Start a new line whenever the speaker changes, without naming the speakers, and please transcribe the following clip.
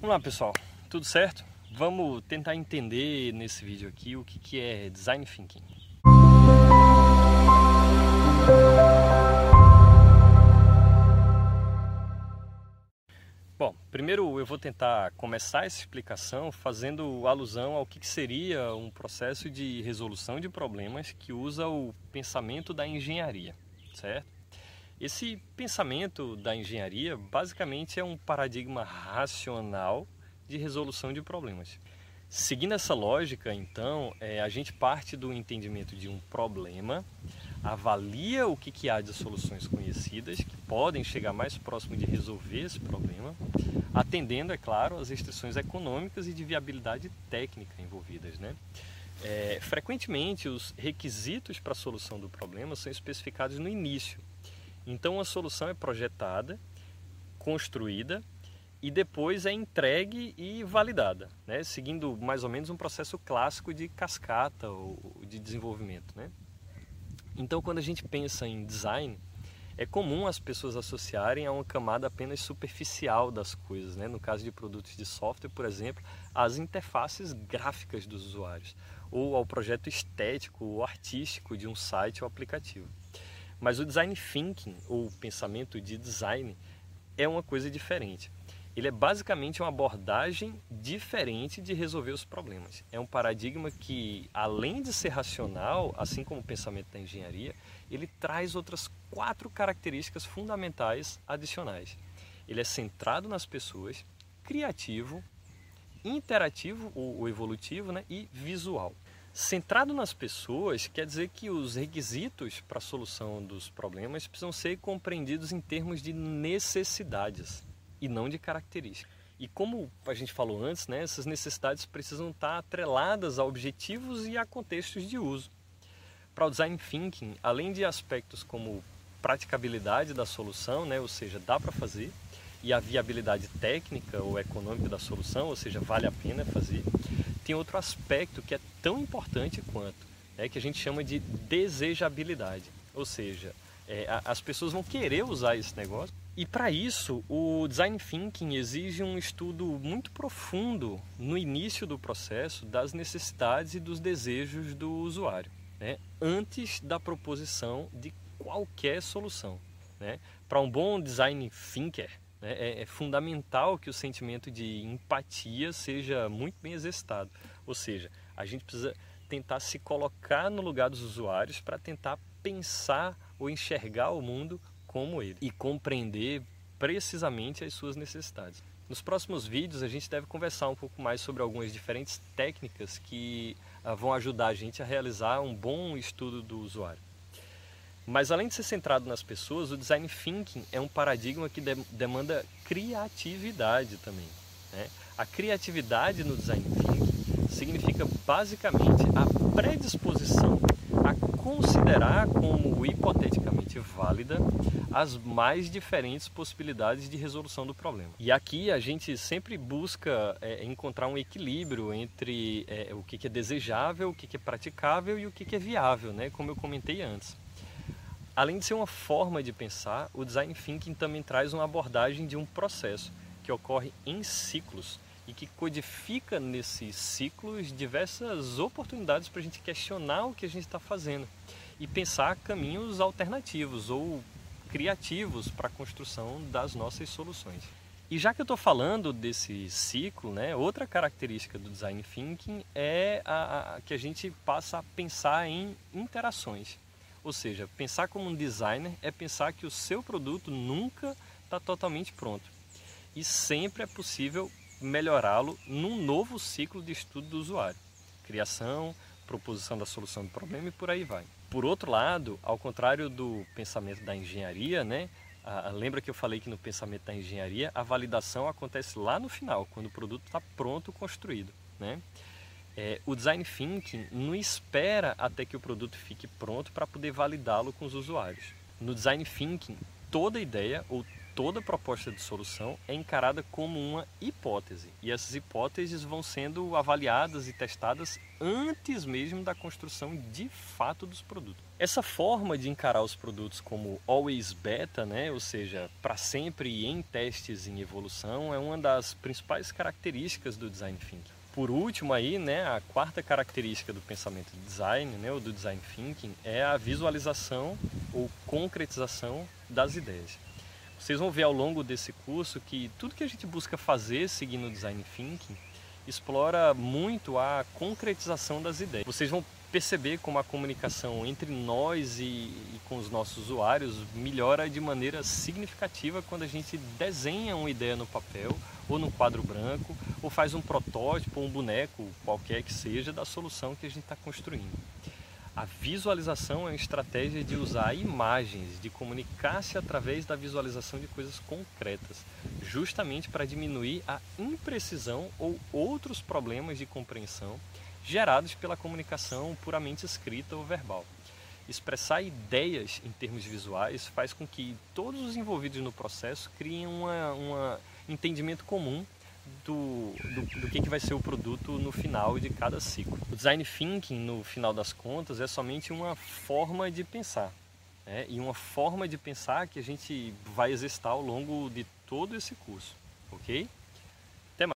Vamos lá pessoal, tudo certo? Vamos tentar entender nesse vídeo aqui o que, que é Design Thinking. Bom, primeiro eu vou tentar começar essa explicação fazendo alusão ao que seria um processo de resolução de problemas que usa o pensamento da engenharia, certo? Esse pensamento da engenharia basicamente é um paradigma racional de resolução de problemas. Seguindo essa lógica, então, é, a gente parte do entendimento de um problema, avalia o que, que há de soluções conhecidas que podem chegar mais próximo de resolver esse problema, atendendo, é claro, às restrições econômicas e de viabilidade técnica envolvidas. Né? É, frequentemente, os requisitos para a solução do problema são especificados no início. Então, a solução é projetada, construída e depois é entregue e validada, né? seguindo mais ou menos um processo clássico de cascata ou de desenvolvimento. Né? Então, quando a gente pensa em design, é comum as pessoas associarem a uma camada apenas superficial das coisas. Né? No caso de produtos de software, por exemplo, as interfaces gráficas dos usuários, ou ao projeto estético ou artístico de um site ou aplicativo. Mas o design thinking, ou pensamento de design, é uma coisa diferente ele é basicamente uma abordagem diferente de resolver os problemas. É um paradigma que, além de ser racional, assim como o pensamento da engenharia, ele traz outras quatro características fundamentais adicionais. Ele é centrado nas pessoas, criativo, interativo ou evolutivo né, e visual. Centrado nas pessoas quer dizer que os requisitos para a solução dos problemas precisam ser compreendidos em termos de necessidades e não de características. E como a gente falou antes, né, essas necessidades precisam estar atreladas a objetivos e a contextos de uso. Para o design thinking, além de aspectos como praticabilidade da solução, né, ou seja, dá para fazer, e a viabilidade técnica ou econômica da solução, ou seja, vale a pena fazer, tem outro aspecto que é tão importante quanto, né, que a gente chama de desejabilidade. Ou seja, é, as pessoas vão querer usar esse negócio e para isso, o design thinking exige um estudo muito profundo no início do processo das necessidades e dos desejos do usuário, né? antes da proposição de qualquer solução. Né? Para um bom design thinker? É, é fundamental que o sentimento de empatia seja muito bem exercitado. Ou seja, a gente precisa tentar se colocar no lugar dos usuários para tentar pensar ou enxergar o mundo como ele e compreender precisamente as suas necessidades. Nos próximos vídeos a gente deve conversar um pouco mais sobre algumas diferentes técnicas que uh, vão ajudar a gente a realizar um bom estudo do usuário. Mas além de ser centrado nas pessoas, o design thinking é um paradigma que de demanda criatividade também. Né? A criatividade no design thinking significa basicamente a predisposição a considerar como hipoteticamente válida as mais diferentes possibilidades de resolução do problema. E aqui a gente sempre busca é, encontrar um equilíbrio entre é, o que é desejável, o que é praticável e o que é viável, né? como eu comentei antes. Além de ser uma forma de pensar, o design thinking também traz uma abordagem de um processo que ocorre em ciclos e que codifica nesses ciclos diversas oportunidades para a gente questionar o que a gente está fazendo e pensar caminhos alternativos ou criativos para a construção das nossas soluções. E já que eu estou falando desse ciclo, né, outra característica do design thinking é a, a, que a gente passa a pensar em interações. Ou seja, pensar como um designer é pensar que o seu produto nunca está totalmente pronto. E sempre é possível melhorá-lo num novo ciclo de estudo do usuário. Criação, proposição da solução do problema e por aí vai. Por outro lado, ao contrário do pensamento da engenharia, né, lembra que eu falei que no pensamento da engenharia a validação acontece lá no final, quando o produto está pronto, construído. Né? É, o design thinking não espera até que o produto fique pronto para poder validá-lo com os usuários. No design thinking, toda ideia ou toda proposta de solução é encarada como uma hipótese e essas hipóteses vão sendo avaliadas e testadas antes mesmo da construção de fato dos produtos. Essa forma de encarar os produtos como always beta, né, ou seja, para sempre em testes em evolução, é uma das principais características do design thinking. Por último aí, né, a quarta característica do pensamento de design, né, ou do design thinking, é a visualização ou concretização das ideias. Vocês vão ver ao longo desse curso que tudo que a gente busca fazer seguindo o design thinking explora muito a concretização das ideias. Vocês vão perceber como a comunicação entre nós e, e, com os nossos usuários melhora de maneira significativa quando a gente desenha uma ideia no papel ou no quadro branco ou faz um protótipo, um boneco, qualquer que seja, da solução que a gente está construindo. A visualização é uma estratégia de usar imagens, de comunicar-se através da visualização de coisas concretas, justamente para diminuir a imprecisão ou outros problemas de compreensão gerados pela comunicação puramente escrita ou verbal. Expressar ideias em termos visuais faz com que todos os envolvidos no processo criem um entendimento comum do, do, do, que, que vai ser o produto no final de cada ciclo. O design thinking, no final das contas, é somente uma forma de pensar. Né? E uma forma de pensar que a gente vai exercitar ao longo de todo esse curso, ok?